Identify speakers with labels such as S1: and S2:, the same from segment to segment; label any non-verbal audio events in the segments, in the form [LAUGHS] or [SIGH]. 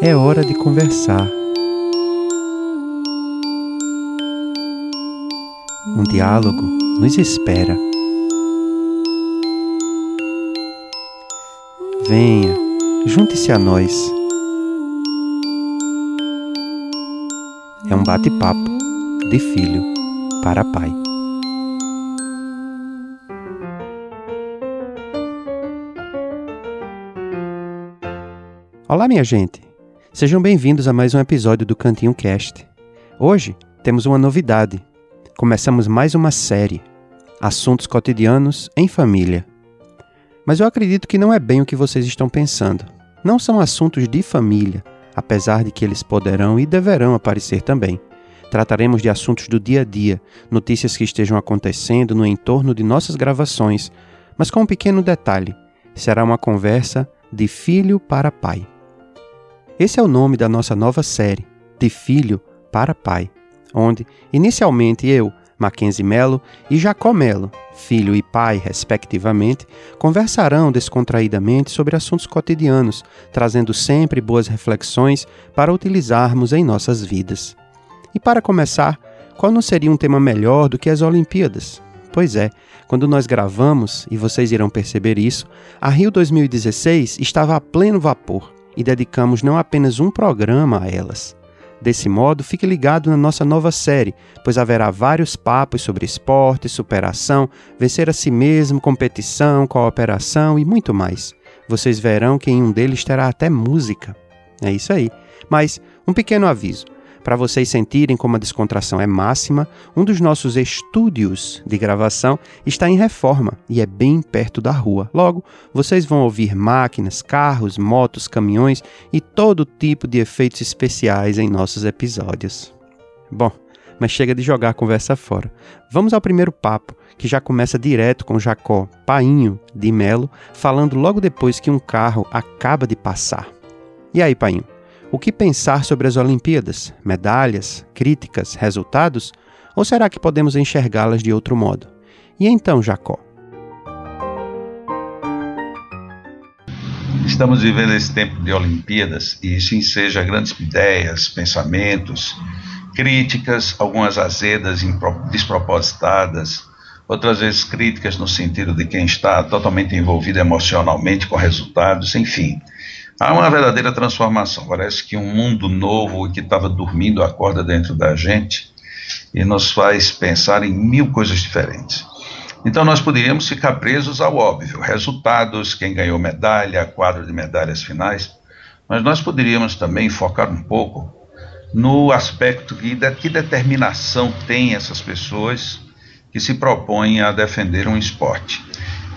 S1: É hora de conversar. Um diálogo nos espera. Venha, junte-se a nós. É um bate-papo de filho para pai. Olá, minha gente. Sejam bem-vindos a mais um episódio do Cantinho Cast. Hoje temos uma novidade. Começamos mais uma série, Assuntos Cotidianos em Família. Mas eu acredito que não é bem o que vocês estão pensando. Não são assuntos de família, apesar de que eles poderão e deverão aparecer também. Trataremos de assuntos do dia a dia, notícias que estejam acontecendo no entorno de nossas gravações, mas com um pequeno detalhe: será uma conversa de filho para pai. Esse é o nome da nossa nova série, De Filho para Pai, onde, inicialmente, eu, Mackenzie Melo e Jacó Melo, filho e pai, respectivamente, conversarão descontraídamente sobre assuntos cotidianos, trazendo sempre boas reflexões para utilizarmos em nossas vidas. E para começar, qual não seria um tema melhor do que as Olimpíadas? Pois é, quando nós gravamos, e vocês irão perceber isso, a Rio 2016 estava a pleno vapor e dedicamos não apenas um programa a elas. Desse modo, fique ligado na nossa nova série, pois haverá vários papos sobre esporte, superação, vencer a si mesmo, competição, cooperação e muito mais. Vocês verão que em um deles terá até música. É isso aí. Mas, um pequeno aviso. Para vocês sentirem como a descontração é máxima, um dos nossos estúdios de gravação está em reforma e é bem perto da rua. Logo, vocês vão ouvir máquinas, carros, motos, caminhões e todo tipo de efeitos especiais em nossos episódios. Bom, mas chega de jogar a conversa fora. Vamos ao primeiro papo, que já começa direto com Jacó Painho de Melo, falando logo depois que um carro acaba de passar. E aí, Painho? O que pensar sobre as Olimpíadas? Medalhas, críticas, resultados? Ou será que podemos enxergá-las de outro modo? E então, Jacó?
S2: Estamos vivendo esse tempo de Olimpíadas e isso enseja grandes ideias, pensamentos, críticas, algumas azedas, despropositadas, outras vezes críticas no sentido de quem está totalmente envolvido emocionalmente com resultados, enfim. Há uma verdadeira transformação. Parece que um mundo novo que estava dormindo acorda dentro da gente e nos faz pensar em mil coisas diferentes. Então nós poderíamos ficar presos ao óbvio, resultados, quem ganhou medalha, quadro de medalhas finais, mas nós poderíamos também focar um pouco no aspecto de que determinação tem essas pessoas que se propõem a defender um esporte.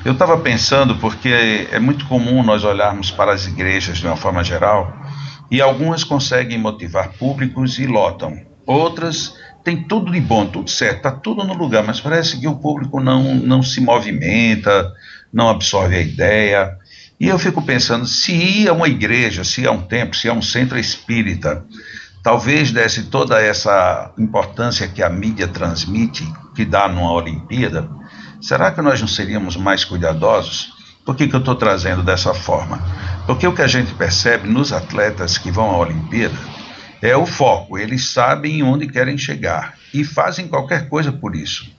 S2: Eu estava pensando, porque é muito comum nós olharmos para as igrejas de uma forma geral, e algumas conseguem motivar públicos e lotam. Outras têm tudo de bom, tudo certo, está tudo no lugar, mas parece que o público não, não se movimenta, não absorve a ideia. E eu fico pensando, se ia uma igreja, se ia um templo, se ia um centro espírita, talvez desse toda essa importância que a mídia transmite, que dá numa Olimpíada, Será que nós não seríamos mais cuidadosos? Por que, que eu estou trazendo dessa forma? Porque o que a gente percebe nos atletas que vão à Olimpíada é o foco, eles sabem onde querem chegar e fazem qualquer coisa por isso.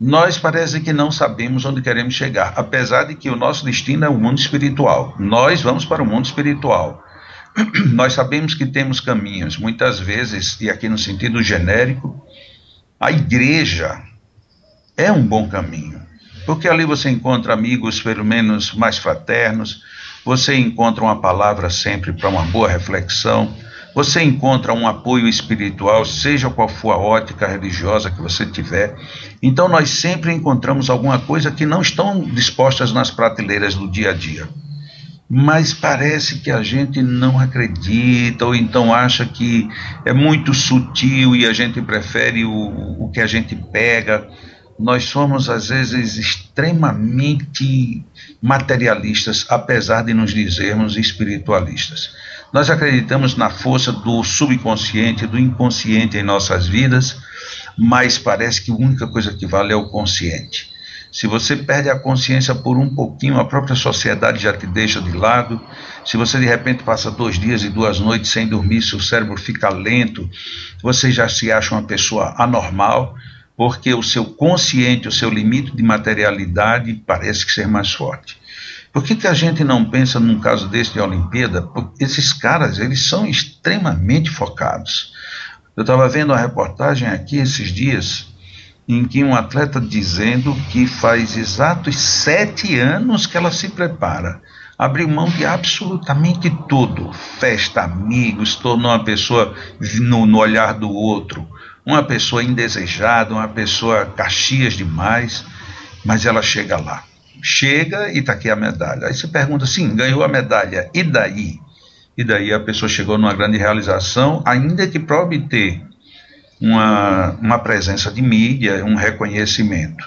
S2: Nós parece que não sabemos onde queremos chegar, apesar de que o nosso destino é o mundo espiritual. Nós vamos para o mundo espiritual. [CLEARS THROAT] Nós sabemos que temos caminhos, muitas vezes, e aqui no sentido genérico, a igreja é um bom caminho, porque ali você encontra amigos, pelo menos mais fraternos, você encontra uma palavra sempre para uma boa reflexão, você encontra um apoio espiritual, seja qual for a ótica religiosa que você tiver. Então nós sempre encontramos alguma coisa que não estão dispostas nas prateleiras do dia a dia. Mas parece que a gente não acredita, ou então acha que é muito sutil e a gente prefere o, o que a gente pega nós somos às vezes extremamente materialistas, apesar de nos dizermos espiritualistas. Nós acreditamos na força do subconsciente, do inconsciente em nossas vidas, mas parece que a única coisa que vale é o consciente. Se você perde a consciência por um pouquinho, a própria sociedade já te deixa de lado. Se você de repente passa dois dias e duas noites sem dormir, seu cérebro fica lento, você já se acha uma pessoa anormal porque o seu consciente, o seu limite de materialidade parece que ser mais forte. Por que, que a gente não pensa num caso desse de Olimpíada? Porque esses caras, eles são extremamente focados. Eu estava vendo uma reportagem aqui esses dias em que um atleta dizendo que faz exatos sete anos que ela se prepara. Abriu mão de absolutamente tudo. Festa, amigos, tornou uma pessoa no, no olhar do outro uma pessoa indesejada, uma pessoa caxias demais, mas ela chega lá. Chega e está aqui a medalha. Aí você pergunta assim: ganhou a medalha, e daí? E daí a pessoa chegou numa grande realização, ainda que para obter uma, uma presença de mídia, um reconhecimento.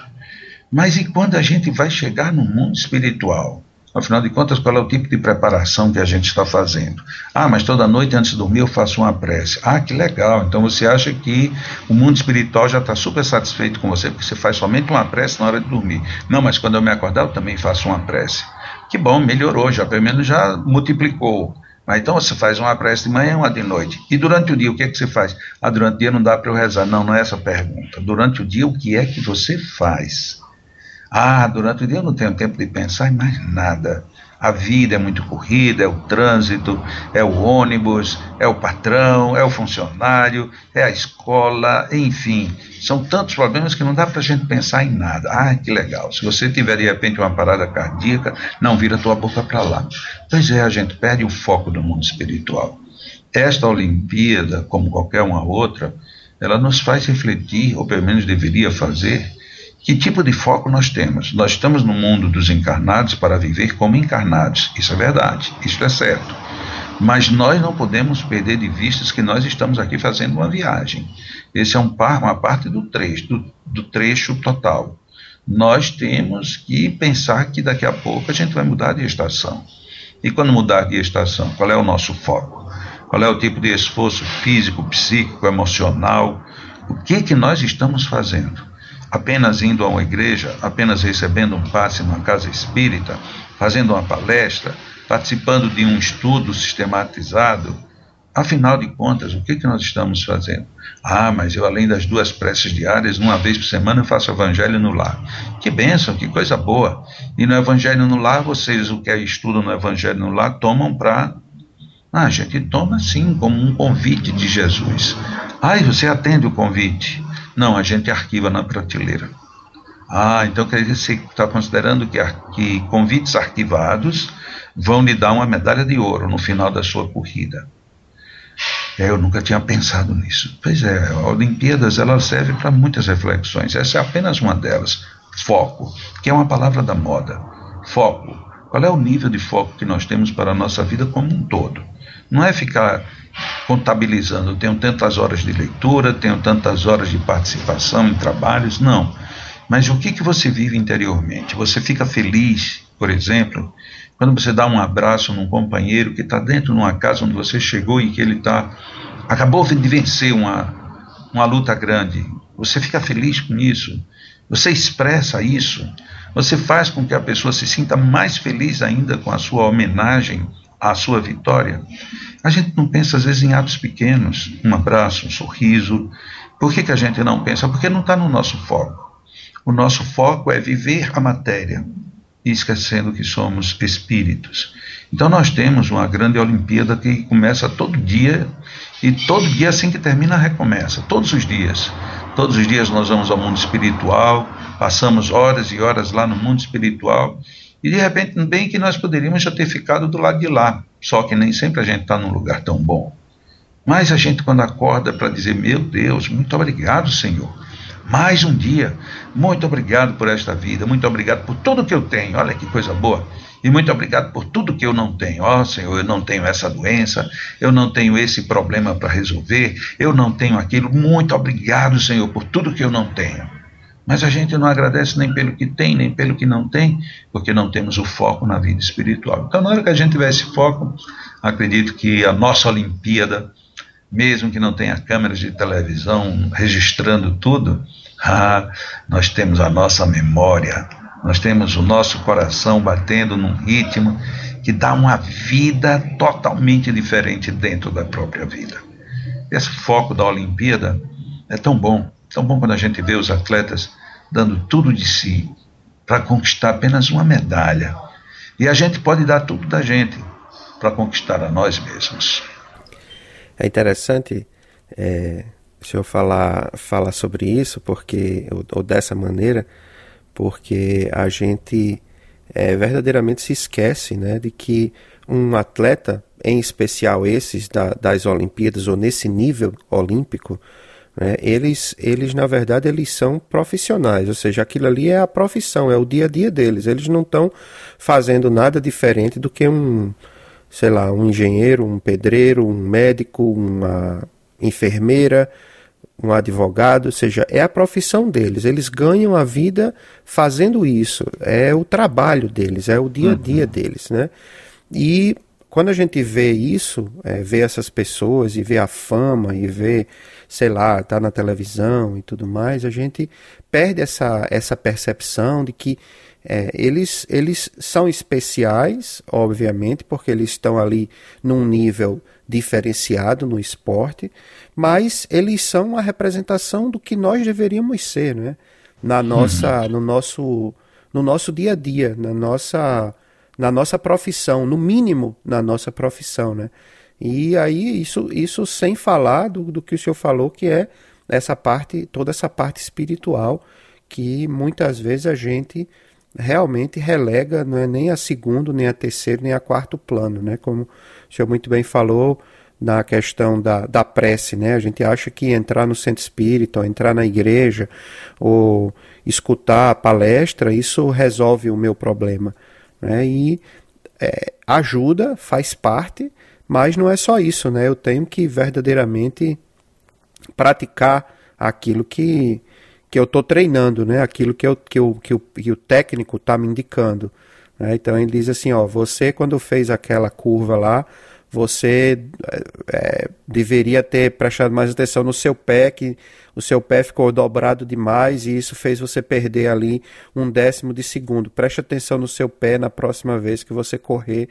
S2: Mas e quando a gente vai chegar no mundo espiritual? Afinal de contas, qual é o tipo de preparação que a gente está fazendo? Ah, mas toda noite antes de dormir eu faço uma prece. Ah, que legal. Então você acha que o mundo espiritual já está super satisfeito com você, porque você faz somente uma prece na hora de dormir. Não, mas quando eu me acordar eu também faço uma prece. Que bom, melhorou, já pelo menos já multiplicou. Mas então você faz uma prece de manhã uma de noite. E durante o dia, o que é que você faz? Ah, durante o dia não dá para eu rezar. Não, não é essa a pergunta. Durante o dia, o que é que você faz? Ah, durante o dia eu não tenho tempo de pensar em mais nada. A vida é muito corrida, é o trânsito, é o ônibus, é o patrão, é o funcionário, é a escola, enfim. São tantos problemas que não dá para a gente pensar em nada. Ah, que legal. Se você tiver de repente uma parada cardíaca, não vira tua boca para lá. Pois é, a gente perde o foco do mundo espiritual. Esta Olimpíada, como qualquer uma outra, ela nos faz refletir, ou pelo menos deveria fazer, que tipo de foco nós temos? Nós estamos no mundo dos encarnados para viver como encarnados. Isso é verdade, isso é certo. Mas nós não podemos perder de vista que nós estamos aqui fazendo uma viagem. Esse é um par, uma parte do trecho, do, do trecho total. Nós temos que pensar que daqui a pouco a gente vai mudar de estação. E quando mudar de estação, qual é o nosso foco? Qual é o tipo de esforço físico, psíquico, emocional? O que que nós estamos fazendo? Apenas indo a uma igreja, apenas recebendo um passe numa casa espírita, fazendo uma palestra, participando de um estudo sistematizado. Afinal de contas, o que, que nós estamos fazendo? Ah, mas eu, além das duas preces diárias, uma vez por semana eu faço evangelho no lar. Que bênção, que coisa boa. E no evangelho no lar, vocês, o que é estudo no evangelho no lar, tomam para. Ah, a gente toma sim, como um convite de Jesus. Ah, você atende o convite. Não, a gente arquiva na prateleira. Ah, então quer dizer que você está considerando que, que convites arquivados vão lhe dar uma medalha de ouro no final da sua corrida. É, eu nunca tinha pensado nisso. Pois é, a Olimpíadas ela serve para muitas reflexões. Essa é apenas uma delas. Foco, que é uma palavra da moda. Foco. Qual é o nível de foco que nós temos para a nossa vida como um todo? Não é ficar contabilizando, tenho tantas horas de leitura, tenho tantas horas de participação em trabalhos, não. Mas o que, que você vive interiormente? Você fica feliz, por exemplo, quando você dá um abraço num companheiro que está dentro de uma casa onde você chegou e que ele tá, acabou de vencer uma, uma luta grande. Você fica feliz com isso? Você expressa isso? Você faz com que a pessoa se sinta mais feliz ainda com a sua homenagem à sua vitória? A gente não pensa, às vezes, em atos pequenos, um abraço, um sorriso. Por que, que a gente não pensa? Porque não está no nosso foco. O nosso foco é viver a matéria, esquecendo que somos espíritos. Então, nós temos uma grande Olimpíada que começa todo dia, e todo dia, assim que termina, recomeça, todos os dias. Todos os dias nós vamos ao mundo espiritual, passamos horas e horas lá no mundo espiritual, e de repente, bem que nós poderíamos já ter ficado do lado de lá, só que nem sempre a gente está num lugar tão bom. Mas a gente, quando acorda para dizer, meu Deus, muito obrigado, Senhor. Mais um dia. Muito obrigado por esta vida. Muito obrigado por tudo que eu tenho. Olha que coisa boa. E muito obrigado por tudo que eu não tenho. Ó oh, Senhor, eu não tenho essa doença, eu não tenho esse problema para resolver, eu não tenho aquilo. Muito obrigado, Senhor, por tudo que eu não tenho. Mas a gente não agradece nem pelo que tem, nem pelo que não tem, porque não temos o foco na vida espiritual. Então, na hora que a gente tiver esse foco, acredito que a nossa Olimpíada, mesmo que não tenha câmeras de televisão registrando tudo, [LAUGHS] ah, nós temos a nossa memória, nós temos o nosso coração batendo num ritmo que dá uma vida totalmente diferente dentro da própria vida. Esse foco da Olimpíada é tão bom, tão bom quando a gente vê os atletas dando tudo de si para conquistar apenas uma medalha. E a gente pode dar tudo da gente para conquistar a nós mesmos.
S1: É interessante é, o senhor falar, falar sobre isso, porque ou, ou dessa maneira, porque a gente é, verdadeiramente se esquece né, de que um atleta, em especial esses da, das Olimpíadas ou nesse nível olímpico, né, eles, eles na verdade eles são profissionais, ou seja, aquilo ali é a profissão, é o dia a dia deles. Eles não estão fazendo nada diferente do que um, sei lá, um engenheiro, um pedreiro, um médico, uma enfermeira, um advogado, ou seja, é a profissão deles. Eles ganham a vida fazendo isso. É o trabalho deles, é o dia a dia uhum. deles, né? E quando a gente vê isso, é, vê essas pessoas e vê a fama e vê, sei lá, tá na televisão e tudo mais, a gente perde essa, essa percepção de que é, eles, eles são especiais, obviamente, porque eles estão ali num nível diferenciado no esporte, mas eles são a representação do que nós deveríamos ser, né? Na nossa, uhum. no nosso, no nosso dia a dia, na nossa, na nossa profissão, no mínimo na nossa profissão, né? E aí isso, isso sem falar do, do que o senhor falou, que é essa parte, toda essa parte espiritual que muitas vezes a gente realmente relega, não é nem a segundo, nem a terceiro, nem a quarto plano, né? Como o senhor muito bem falou na questão da, da prece, né? A gente acha que entrar no centro espírita, ou entrar na igreja, ou escutar a palestra, isso resolve o meu problema, né? E é, ajuda, faz parte, mas não é só isso, né? Eu tenho que verdadeiramente praticar aquilo que que eu estou treinando, né? Aquilo que, eu, que, eu, que, que o técnico está me indicando. Né? Então ele diz assim, ó, você quando fez aquela curva lá, você é, deveria ter prestado mais atenção no seu pé, que o seu pé ficou dobrado demais e isso fez você perder ali um décimo de segundo. Preste atenção no seu pé na próxima vez que você correr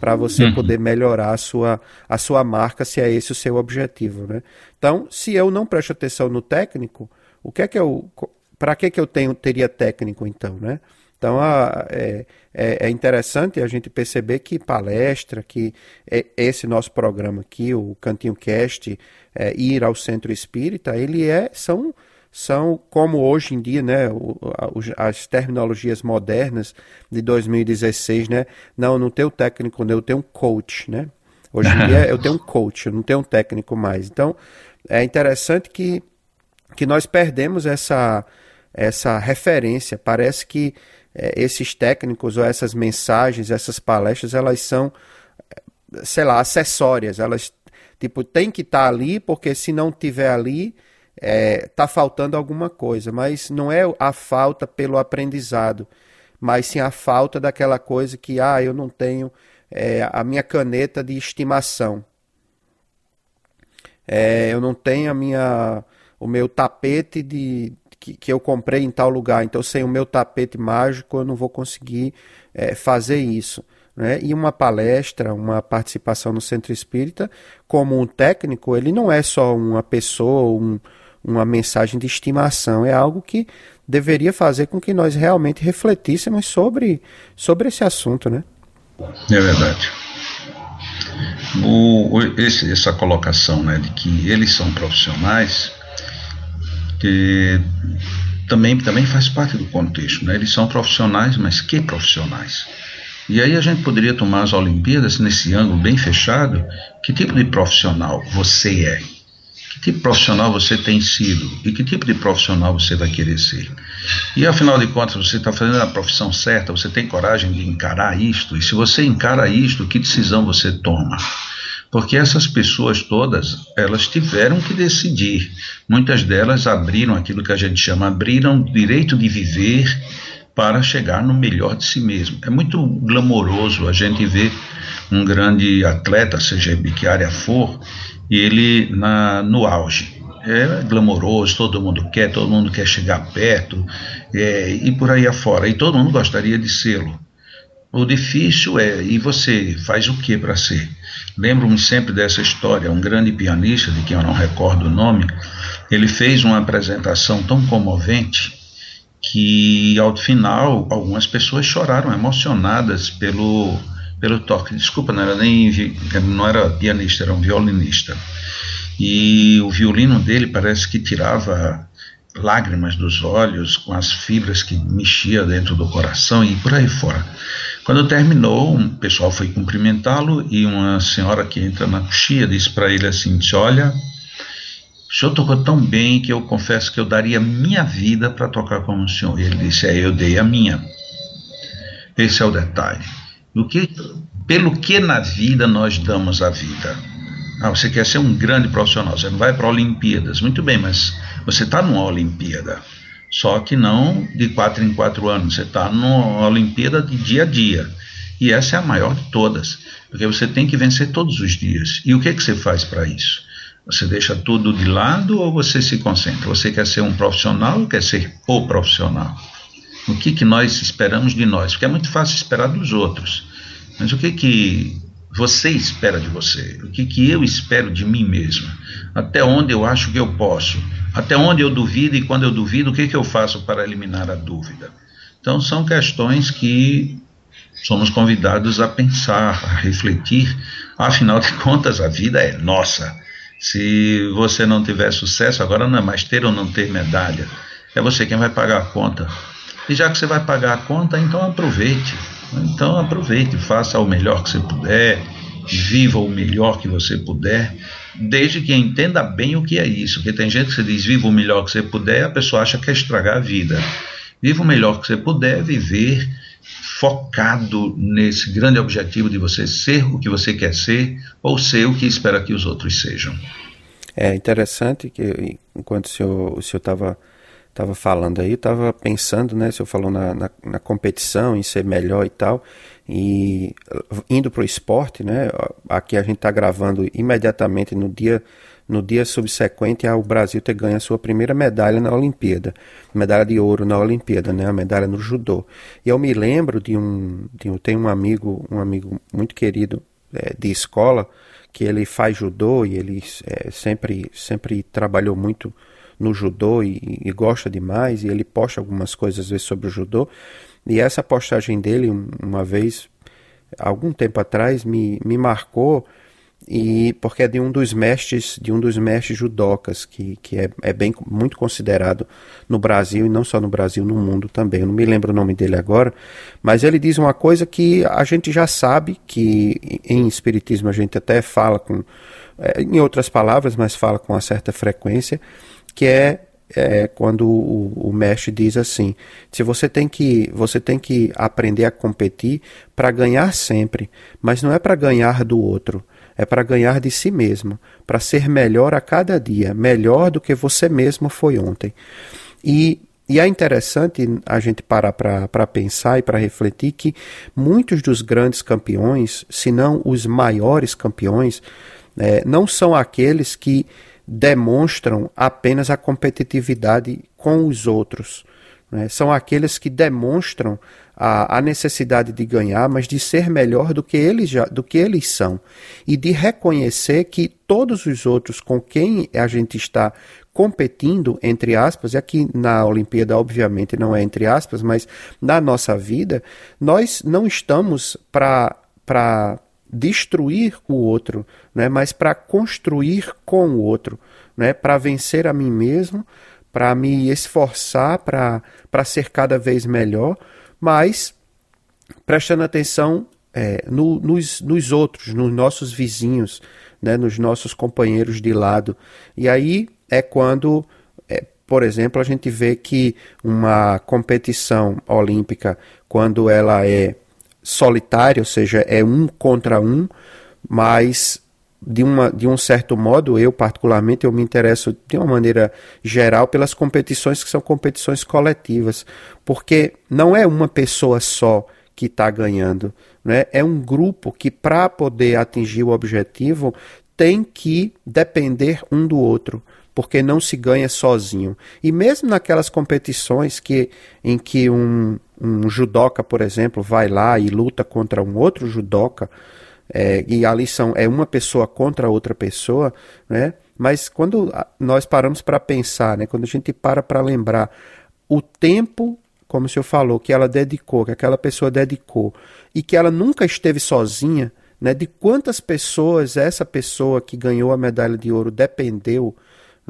S1: para você uhum. poder melhorar a sua, a sua marca, se é esse o seu objetivo. Né? Então, se eu não presto atenção no técnico, o que é que eu. Para que, que eu tenho, teria técnico então, né? Então a, é, é, é, interessante a gente perceber que palestra, que é, esse nosso programa aqui, o Cantinho Cast, é, ir ao centro espírita, ele é são são como hoje em dia, né, as terminologias modernas de 2016, né, não, não tenho técnico, eu tenho um coach, né, hoje em dia [LAUGHS] eu tenho um coach, eu não tenho um técnico mais, então é interessante que que nós perdemos essa, essa referência. Parece que é, esses técnicos ou essas mensagens, essas palestras, elas são, sei lá, acessórias. Elas, tipo, tem que estar tá ali, porque se não tiver ali, é, tá faltando alguma coisa. Mas não é a falta pelo aprendizado, mas sim a falta daquela coisa que, ah, eu não tenho é, a minha caneta de estimação. É, eu não tenho a minha o meu tapete de que, que, eu comprei em tal lugar. Então, sem o meu tapete mágico, eu não vou conseguir é, fazer isso. Né? E uma palestra, uma participação no centro espírita, como um técnico, ele não é só uma pessoa, um, uma mensagem de estimação, é algo que deveria fazer com que nós realmente refletíssemos sobre, sobre esse assunto. Né?
S2: É verdade. O, esse, essa colocação né, de que eles são profissionais que também, também faz parte do contexto. Né? Eles são profissionais, mas que profissionais? E aí a gente poderia tomar as Olimpíadas nesse ângulo bem fechado. Que tipo de profissional você é? Que profissional você tem sido? E que tipo de profissional você vai querer ser? E afinal de contas, você está fazendo a profissão certa? Você tem coragem de encarar isto? E se você encara isto, que decisão você toma? porque essas pessoas todas elas tiveram que decidir. Muitas delas abriram aquilo que a gente chama abriram o direito de viver para chegar no melhor de si mesmo. É muito glamouroso a gente ver um grande atleta, seja de que área for, e ele na, no auge. É glamouroso, todo mundo quer, todo mundo quer chegar perto, é, e por aí afora. E todo mundo gostaria de sê-lo. O difícil é, e você faz o que para ser? Lembro-me sempre dessa história. Um grande pianista, de quem eu não recordo o nome, ele fez uma apresentação tão comovente que, ao final, algumas pessoas choraram emocionadas pelo, pelo toque. Desculpa, não era nem não era pianista, era um violinista. E o violino dele parece que tirava lágrimas dos olhos, com as fibras que mexia dentro do coração e por aí fora. Quando terminou, um pessoal foi cumprimentá-lo e uma senhora que entra na coxia disse para ele assim: Olha, o senhor tocou tão bem que eu confesso que eu daria minha vida para tocar como o senhor. E ele disse: É, eu dei a minha. Esse é o detalhe. Do que, pelo que na vida nós damos a vida? Ah, você quer ser um grande profissional, você não vai para Olimpíadas. Muito bem, mas você está numa Olimpíada. Só que não de quatro em quatro anos, você está numa Olimpíada de dia a dia. E essa é a maior de todas, porque você tem que vencer todos os dias. E o que, que você faz para isso? Você deixa tudo de lado ou você se concentra? Você quer ser um profissional ou quer ser o profissional? O que, que nós esperamos de nós? Porque é muito fácil esperar dos outros. Mas o que, que você espera de você? O que, que eu espero de mim mesmo? Até onde eu acho que eu posso? Até onde eu duvido e quando eu duvido, o que, que eu faço para eliminar a dúvida? Então, são questões que somos convidados a pensar, a refletir. Afinal de contas, a vida é nossa. Se você não tiver sucesso, agora não é mais ter ou não ter medalha, é você quem vai pagar a conta. E já que você vai pagar a conta, então aproveite. Então aproveite, faça o melhor que você puder, viva o melhor que você puder, desde que entenda bem o que é isso. Porque tem gente que você diz viva o melhor que você puder, a pessoa acha que é estragar a vida. Viva o melhor que você puder, viver focado nesse grande objetivo de você ser o que você quer ser ou ser o que espera que os outros sejam.
S1: É interessante que enquanto o senhor estava estava falando aí, estava pensando, né? O senhor falou na, na, na, competição, em ser melhor e tal, e indo para o esporte, né? Aqui a gente está gravando imediatamente no dia no dia subsequente ao Brasil ter ganho a sua primeira medalha na Olimpíada, medalha de ouro na Olimpíada, né? A medalha no judô. E eu me lembro de um, de um tem um amigo, um amigo muito querido é, de escola que ele faz judô e ele é, sempre sempre trabalhou muito no judô e, e, gosta demais, e ele posta algumas coisas às vezes sobre o judô. E essa postagem dele, uma vez, algum tempo atrás, me, me marcou e porque é de um dos mestres de um dos mestres judocas que, que é, é bem muito considerado no Brasil e não só no Brasil no mundo também eu não me lembro o nome dele agora mas ele diz uma coisa que a gente já sabe que em espiritismo a gente até fala com é, em outras palavras mas fala com uma certa frequência que é, é quando o, o, mestre diz assim: se você tem que você tem que aprender a competir para ganhar sempre, mas não é para ganhar do outro, é para ganhar de si mesmo, para ser melhor a cada dia, melhor do que você mesmo foi ontem. E e é interessante a gente parar para pensar e para refletir que muitos dos grandes campeões, se não os maiores campeões, é, não são aqueles que demonstram apenas a competitividade com os outros. Né? São aqueles que demonstram a, a, necessidade de ganhar, mas de ser melhor do que, eles já, do que eles são. E de reconhecer que todos os outros com quem a gente está competindo, entre aspas, e aqui na Olimpíada, obviamente, não é entre aspas, mas na nossa vida, nós não estamos para destruir o outro, né, mas para construir com o outro, né, para vencer a mim mesmo, para me esforçar para ser cada vez melhor, mas prestando atenção é, no, nos, nos outros, nos nossos vizinhos, né, nos nossos companheiros de lado. E aí é quando, é, por exemplo, a gente vê que uma competição olímpica, quando ela é solitária, ou seja, é um contra um, mas de, uma, de um certo modo, eu particularmente, eu me interesso de uma maneira geral pelas competições que são competições coletivas, porque não é uma pessoa só que está ganhando, né? é um grupo que, para poder atingir o objetivo, tem que depender um do outro porque não se ganha sozinho. E mesmo naquelas competições que, em que um, um judoca, por exemplo, vai lá e luta contra um outro judoca, é, e ali são, é uma pessoa contra outra pessoa, né? mas quando nós paramos para pensar, né? quando a gente para para lembrar o tempo como o senhor falou, que ela dedicou, que aquela pessoa dedicou, e que ela nunca esteve sozinha, né, de quantas pessoas essa pessoa que ganhou a medalha de ouro dependeu,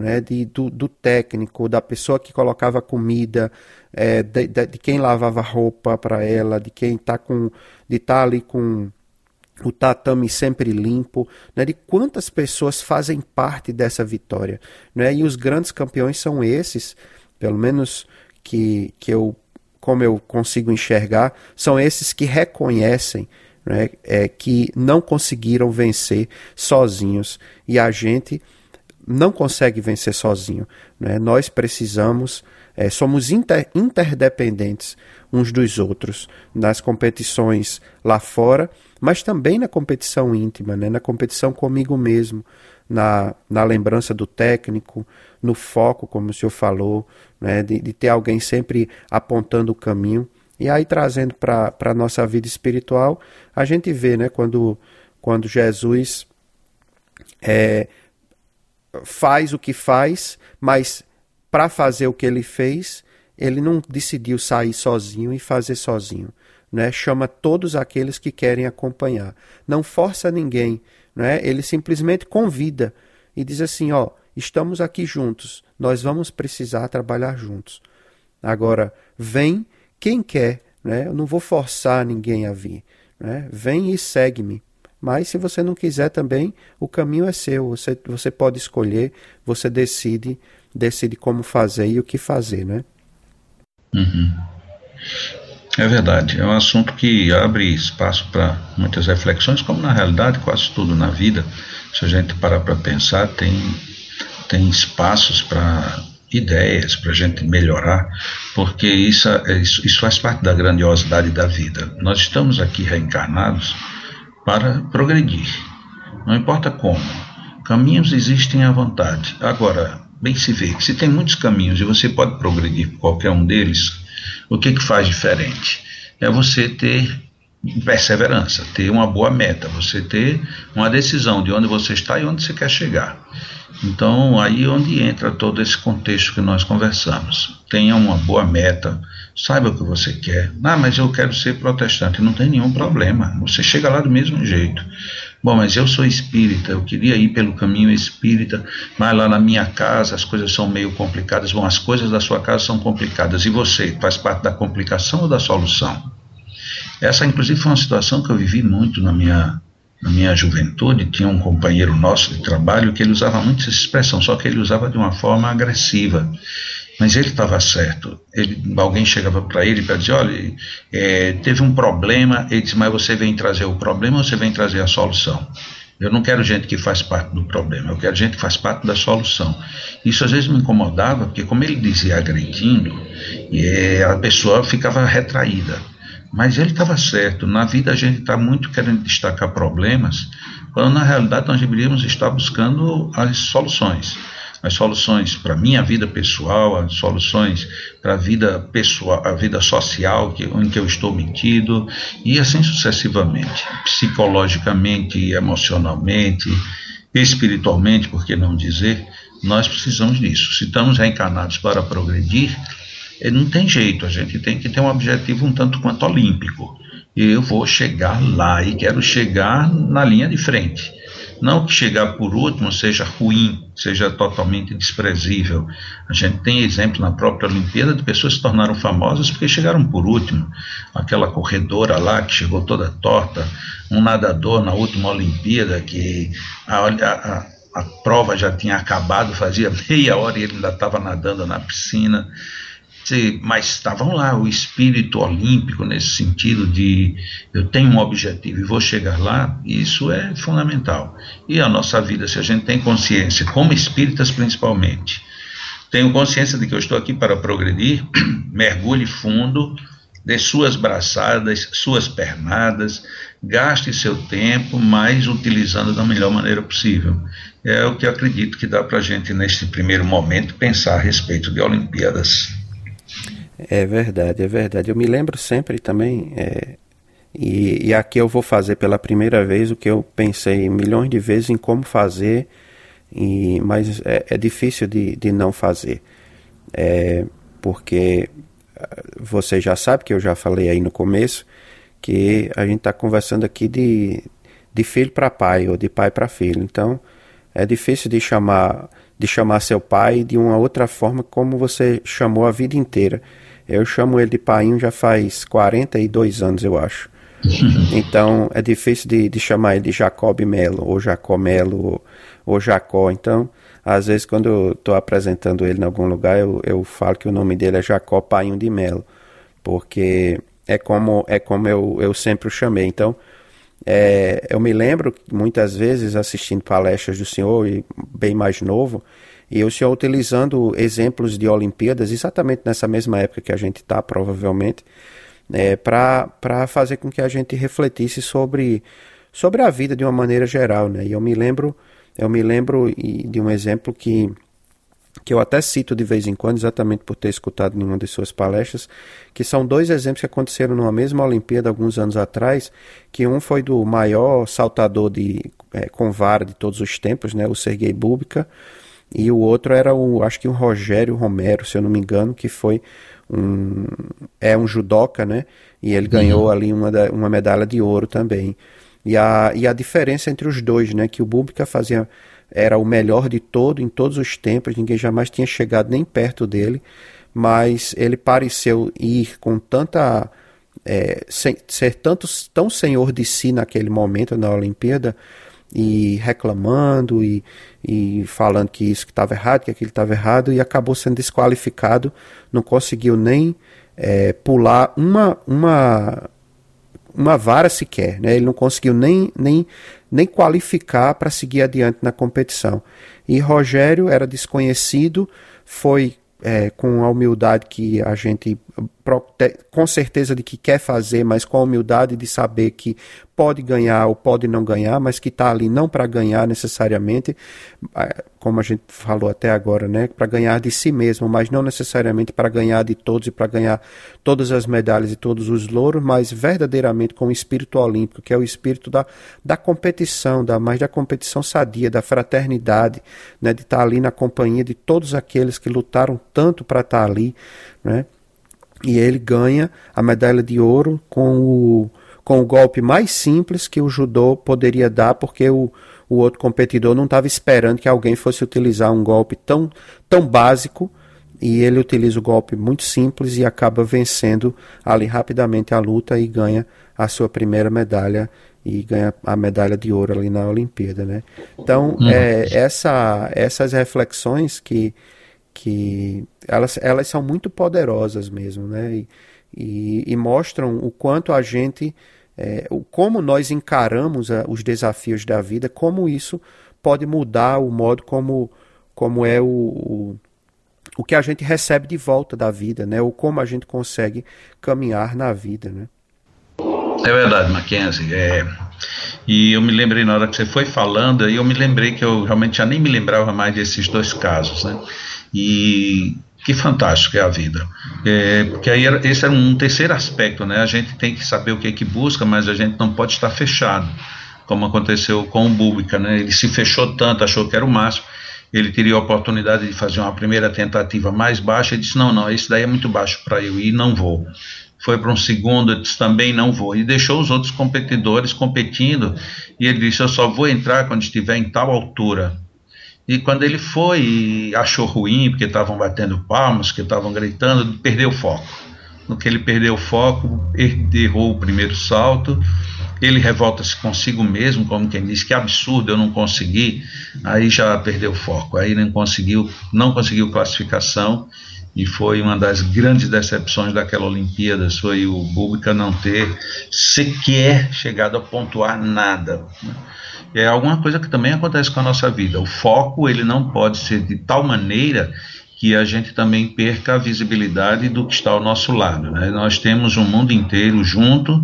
S1: né, de, do, do técnico, da pessoa que colocava comida, é, de, de, de, quem lavava roupa para ela, de quem está com, de tá ali com o tatame sempre limpo, né, de quantas pessoas fazem parte dessa vitória, né, e os grandes campeões são esses, pelo menos que, que eu como eu consigo enxergar, são esses que reconhecem né, é, que não conseguiram vencer sozinhos. E a gente não consegue vencer sozinho. Né? Nós precisamos, é, somos inter, interdependentes uns dos outros nas competições lá fora, mas também na competição íntima, né? na competição comigo mesmo, na, na lembrança do técnico, no foco, como o senhor falou, né? de, de ter alguém sempre apontando o caminho. E aí, trazendo para a nossa vida espiritual, a gente vê né, quando, quando Jesus é, faz o que faz, mas para fazer o que ele fez, ele não decidiu sair sozinho e fazer sozinho. Né? Chama todos aqueles que querem acompanhar. Não força ninguém. Né? Ele simplesmente convida e diz assim: ó, estamos aqui juntos, nós vamos precisar trabalhar juntos. Agora, vem quem quer, né? eu não vou forçar ninguém a vir. Né? Vem e segue-me. Mas se você não quiser também, o caminho é seu. Você, você pode escolher, você decide, decide como fazer e o que fazer, né?
S2: Uhum. É verdade. É um assunto que abre espaço para muitas reflexões, como na realidade quase tudo na vida. Se a gente parar para pensar, tem, tem espaços para ideias para a gente melhorar, porque isso, isso, isso faz parte da grandiosidade da vida. Nós estamos aqui reencarnados para progredir. Não importa como. Caminhos existem à vontade. Agora, bem se vê que se tem muitos caminhos e você pode progredir por qualquer um deles, o que, que faz diferente? É você ter perseverança, ter uma boa meta, você ter uma decisão de onde você está e onde você quer chegar. Então, aí é onde entra todo esse contexto que nós conversamos. Tenha uma boa meta, saiba o que você quer. Ah, mas eu quero ser protestante. Não tem nenhum problema, você chega lá do mesmo jeito. Bom, mas eu sou espírita, eu queria ir pelo caminho espírita, mas lá na minha casa as coisas são meio complicadas. Bom, as coisas da sua casa são complicadas. E você, faz parte da complicação ou da solução? Essa, inclusive, foi uma situação que eu vivi muito na minha na minha juventude, tinha um companheiro nosso de trabalho que ele usava muito essa expressão, só que ele usava de uma forma agressiva. Mas ele estava certo. Ele, alguém chegava para ele para dizer: olha, é, teve um problema. Ele disse: mas você vem trazer o problema ou você vem trazer a solução? Eu não quero gente que faz parte do problema, eu quero gente que faz parte da solução. Isso às vezes me incomodava, porque, como ele dizia agredindo, e a pessoa ficava retraída. Mas ele estava certo. Na vida a gente está muito querendo destacar problemas, quando na realidade nós deveríamos estar buscando as soluções. As soluções para minha vida pessoal, as soluções para a vida pessoal, a vida social que, em que eu estou metido, e assim sucessivamente, psicologicamente, emocionalmente, espiritualmente, por que não dizer, nós precisamos disso. Se estamos reencarnados para progredir, não tem jeito, a gente tem que ter um objetivo um tanto quanto olímpico. Eu vou chegar lá e quero chegar na linha de frente. Não que chegar por último seja ruim, seja totalmente desprezível. A gente tem exemplo na própria Olimpíada de pessoas que se tornaram famosas porque chegaram por último. Aquela corredora lá que chegou toda torta, um nadador na última Olimpíada que a, a, a prova já tinha acabado, fazia meia hora e ele ainda estava nadando na piscina mas estavam lá o espírito olímpico nesse sentido de eu tenho um objetivo e vou chegar lá, isso é fundamental. E a nossa vida, se a gente tem consciência, como espíritas principalmente, tenho consciência de que eu estou aqui para progredir, [CLEARS THROAT] mergulhe fundo, dê suas braçadas, suas pernadas, gaste seu tempo, mas utilizando da melhor maneira possível. É o que acredito que dá para a gente, nesse primeiro momento, pensar a respeito de Olimpíadas.
S1: É verdade, é verdade. Eu me lembro sempre também, é, e, e, aqui eu vou fazer pela primeira vez o que eu pensei milhões de vezes em como fazer, e, mas é, é difícil de, de não fazer. É, porque ah, você já sabe que eu já falei aí no começo que a gente está conversando aqui de, de filho para pai ou de pai para filho. Então é difícil de chamar de chamar seu pai de uma outra forma como você chamou a vida inteira. Eu chamo ele de pai já faz 42 anos, eu acho. [LAUGHS] então é difícil de, de chamar ele de Jacob Melo, ou Jacó Melo, ou, ou Jacó. Então, às vezes, quando eu estou apresentando ele em algum lugar, eu, eu falo que o nome dele é Jacó Painho de Melo, porque é como, é como eu, eu sempre o chamei. Então, é, eu me lembro muitas vezes assistindo palestras do senhor, e bem mais novo, e o senhor utilizando exemplos de Olimpíadas, exatamente nessa mesma época que a gente está, provavelmente, é, para fazer com que a gente refletisse sobre, sobre a vida de uma maneira geral. Né? E eu me lembro, eu me lembro de um exemplo que que eu até cito de vez em quando, exatamente por ter escutado em uma de suas palestras, que são dois exemplos que aconteceram numa mesma Olimpíada alguns anos atrás, que um foi do maior saltador de é, com vara de todos os tempos, né, o Sergei Bubka, e o outro era o, acho que o Rogério Romero, se eu não me engano, que foi um é um judoca, né, e ele ganhou uhum. ali uma, uma medalha de ouro também. E a, e a diferença entre os dois, né, que o Bubka fazia era o melhor de todo em todos os tempos, ninguém jamais tinha chegado nem perto dele, mas ele pareceu ir com tanta é, ser tanto tão senhor de si naquele momento na Olimpíada e reclamando e, e falando que isso que estava errado, que aquilo estava errado e acabou sendo desqualificado, não conseguiu nem é, pular uma uma uma vara sequer, né? Ele não conseguiu nem, nem, nem qualificar para seguir adiante na competição. E Rogério era desconhecido, foi é, com a humildade que a gente, com certeza de que quer fazer, mas com a humildade de saber que pode ganhar ou pode não ganhar, mas que está ali não para ganhar necessariamente, como a gente falou até agora, né, para ganhar de si mesmo, mas não necessariamente para ganhar de todos e para ganhar todas as medalhas e todos os louros, mas verdadeiramente com o espírito olímpico, que é o espírito da, da competição, da mais da competição sadia, da fraternidade, né, de estar tá ali na companhia de todos aqueles que lutaram tanto para estar tá ali, né? E ele ganha a medalha de ouro com o com o golpe mais simples que o judô poderia dar, porque o, o outro competidor não estava esperando que alguém fosse utilizar um golpe tão, tão básico. E ele utiliza o golpe muito simples e acaba vencendo ali rapidamente a luta e ganha a sua primeira medalha e ganha a medalha de ouro ali na Olimpíada, né? Então, uhum. é, essa, essas reflexões que, que elas, elas são muito poderosas mesmo, né? E, e, e mostram o quanto a gente, é, o, como nós encaramos a, os desafios da vida, como isso pode mudar o modo como, como é o, o, o que a gente recebe de volta da vida, né? Ou como a gente consegue caminhar na vida, né?
S2: É verdade, Mackenzie. É, e eu me lembrei na hora que você foi falando, aí eu me lembrei que eu realmente já nem me lembrava mais desses dois casos, né? E que fantástico é a vida. É, porque aí era, esse era um terceiro aspecto, né? A gente tem que saber o que é que busca, mas a gente não pode estar fechado, como aconteceu com o Búbica, né? Ele se fechou tanto, achou que era o máximo, ele teria a oportunidade de fazer uma primeira tentativa mais baixa e disse, não, não, esse daí é muito baixo para eu ir, não vou. foi para um segundo, disse também não vou. E deixou os outros competidores competindo. E ele disse: Eu só vou entrar quando estiver em tal altura. E quando ele foi e achou ruim, porque estavam batendo palmas, que estavam gritando, perdeu o foco. No que ele perdeu o foco, errou o primeiro salto, ele revolta-se consigo mesmo, como quem diz, que absurdo, eu não consegui, aí já perdeu o foco, aí não conseguiu, não conseguiu classificação, e foi uma das grandes decepções daquela Olimpíadas, foi o Búbica não ter sequer chegado a pontuar nada. É alguma coisa que também acontece com a nossa vida. O foco ele não pode ser de tal maneira que a gente também perca a visibilidade do que está ao nosso lado. Né? Nós temos um mundo inteiro junto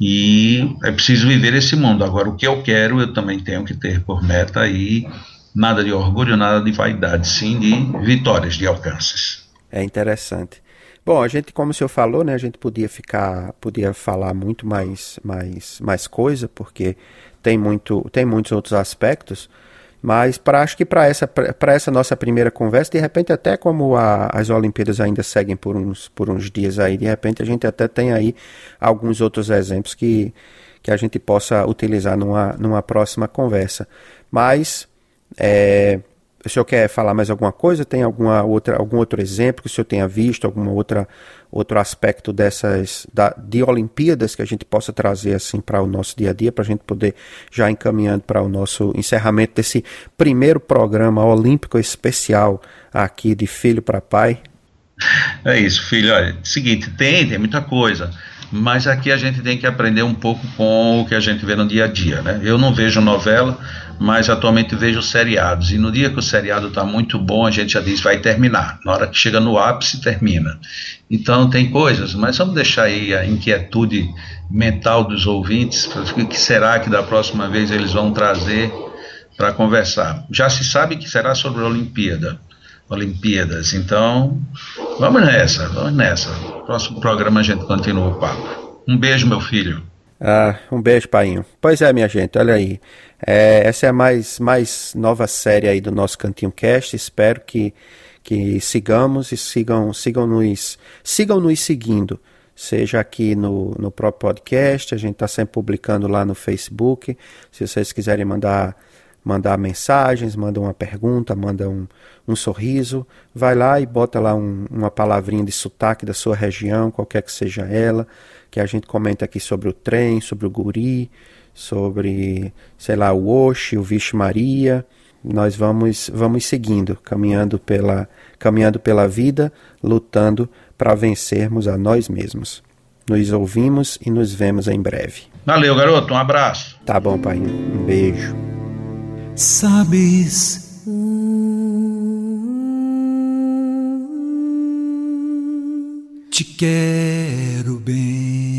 S2: e é preciso viver esse mundo. Agora, o que eu quero, eu também tenho que ter por meta e nada de orgulho, nada de vaidade, sim de vitórias, de alcances.
S1: É interessante. Bom, a gente, como o senhor falou, né, a gente podia ficar, podia falar muito mais, mais, mais coisa, porque tem, muito, tem muitos outros aspectos, mas para acho que para essa, para essa nossa primeira conversa, de repente até como a, as Olimpíadas ainda seguem por uns, por uns dias aí, de repente a gente até tem aí alguns outros exemplos que, que a gente possa utilizar numa, numa próxima conversa. Mas é, o senhor quer falar mais alguma coisa? Tem alguma outra, algum outro exemplo que o senhor tenha visto, algum outro aspecto dessas da, de Olimpíadas que a gente possa trazer assim para o nosso dia a dia, para a gente poder já encaminhando para o nosso encerramento desse primeiro programa olímpico especial aqui de Filho para Pai?
S2: É isso, filho. Olha, seguinte, tem, tem muita coisa mas aqui a gente tem que aprender um pouco com o que a gente vê no dia a dia, né? Eu não vejo novela, mas atualmente vejo seriados, e no dia que o seriado está muito bom, a gente já diz vai terminar, na hora que chega no ápice, termina. Então tem coisas, mas vamos deixar aí a inquietude mental dos ouvintes, o que será que da próxima vez eles vão trazer para conversar. Já se sabe que será sobre a Olimpíada, Olimpíadas. Então, vamos nessa, vamos nessa. Próximo programa a gente continua o papo. Um beijo, meu filho.
S1: Ah, um beijo, painho. Pois é, minha gente, olha aí. É, essa é a mais, mais nova série aí do nosso Cantinho Cast. Espero que, que sigamos e sigam, sigam, nos, sigam nos seguindo. Seja aqui no, no próprio podcast, a gente está sempre publicando lá no Facebook. Se vocês quiserem mandar mandar mensagens, manda uma pergunta, manda um, um sorriso, vai lá e bota lá um, uma palavrinha de sotaque da sua região, qualquer que seja ela, que a gente comenta aqui sobre o trem, sobre o guri, sobre, sei lá, o Oxe, o Vixe Maria. Nós vamos, vamos seguindo, caminhando pela, caminhando pela vida, lutando para vencermos a nós mesmos. Nos ouvimos e nos vemos em breve.
S2: Valeu, garoto. Um abraço.
S1: Tá bom, pai. Um beijo.
S3: Sabes. Te quero bem.